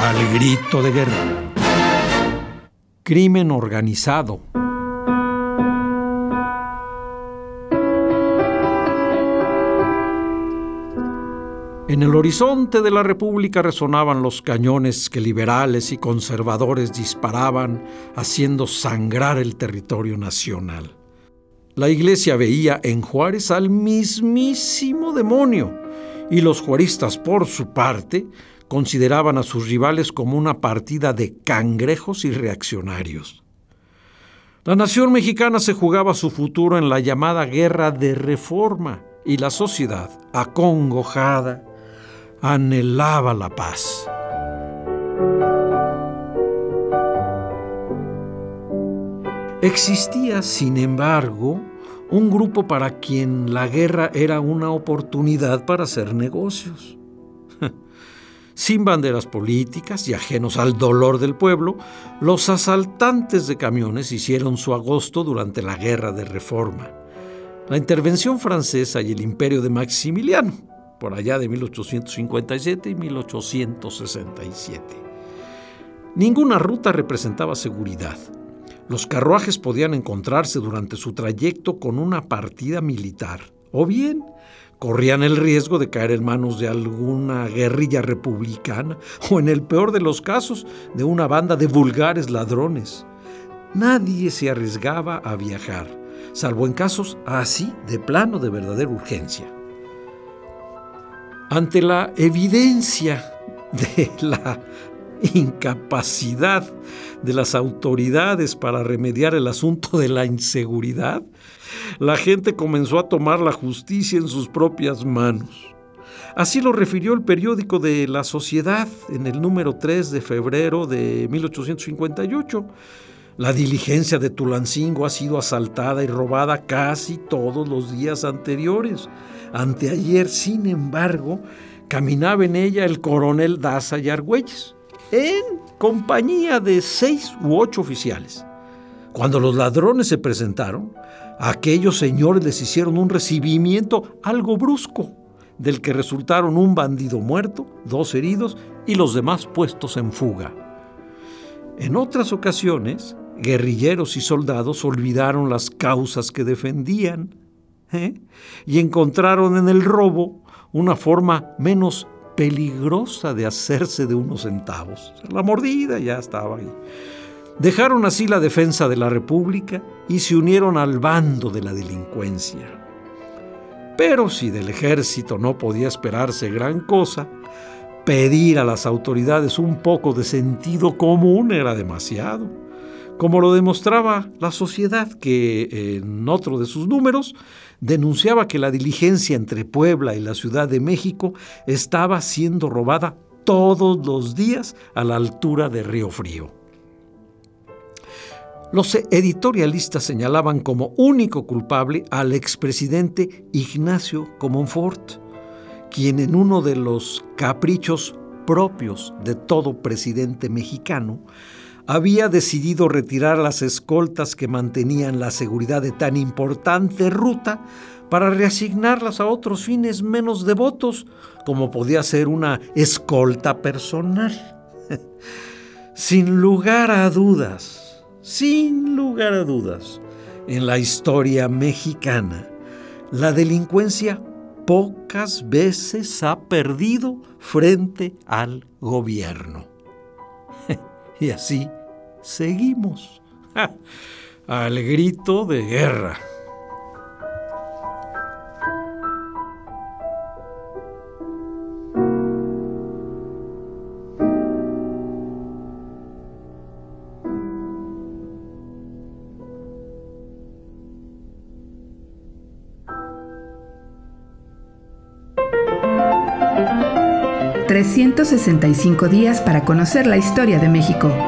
Al grito de guerra. Crimen organizado. En el horizonte de la República resonaban los cañones que liberales y conservadores disparaban, haciendo sangrar el territorio nacional. La iglesia veía en Juárez al mismísimo demonio, y los juaristas, por su parte, consideraban a sus rivales como una partida de cangrejos y reaccionarios. La nación mexicana se jugaba su futuro en la llamada guerra de reforma y la sociedad, acongojada, anhelaba la paz. Existía, sin embargo, un grupo para quien la guerra era una oportunidad para hacer negocios. Sin banderas políticas y ajenos al dolor del pueblo, los asaltantes de camiones hicieron su agosto durante la Guerra de Reforma, la intervención francesa y el imperio de Maximiliano por allá de 1857 y 1867. Ninguna ruta representaba seguridad. Los carruajes podían encontrarse durante su trayecto con una partida militar, o bien corrían el riesgo de caer en manos de alguna guerrilla republicana, o en el peor de los casos, de una banda de vulgares ladrones. Nadie se arriesgaba a viajar, salvo en casos así de plano de verdadera urgencia ante la evidencia de la incapacidad de las autoridades para remediar el asunto de la inseguridad, la gente comenzó a tomar la justicia en sus propias manos. Así lo refirió el periódico de La Sociedad en el número 3 de febrero de 1858. La diligencia de Tulancingo ha sido asaltada y robada casi todos los días anteriores. Anteayer, sin embargo, caminaba en ella el coronel Daza y Argüelles, en compañía de seis u ocho oficiales. Cuando los ladrones se presentaron, aquellos señores les hicieron un recibimiento algo brusco, del que resultaron un bandido muerto, dos heridos y los demás puestos en fuga. En otras ocasiones, guerrilleros y soldados olvidaron las causas que defendían ¿eh? y encontraron en el robo una forma menos peligrosa de hacerse de unos centavos. La mordida ya estaba ahí. Dejaron así la defensa de la República y se unieron al bando de la delincuencia. Pero si del ejército no podía esperarse gran cosa, pedir a las autoridades un poco de sentido común era demasiado como lo demostraba la sociedad que en otro de sus números denunciaba que la diligencia entre Puebla y la Ciudad de México estaba siendo robada todos los días a la altura de Río Frío. Los editorialistas señalaban como único culpable al expresidente Ignacio Comonfort, quien en uno de los caprichos propios de todo presidente mexicano había decidido retirar las escoltas que mantenían la seguridad de tan importante ruta para reasignarlas a otros fines menos devotos, como podía ser una escolta personal. sin lugar a dudas, sin lugar a dudas, en la historia mexicana, la delincuencia pocas veces ha perdido frente al gobierno. y así seguimos al grito de guerra. ...365 días para conocer la historia de México...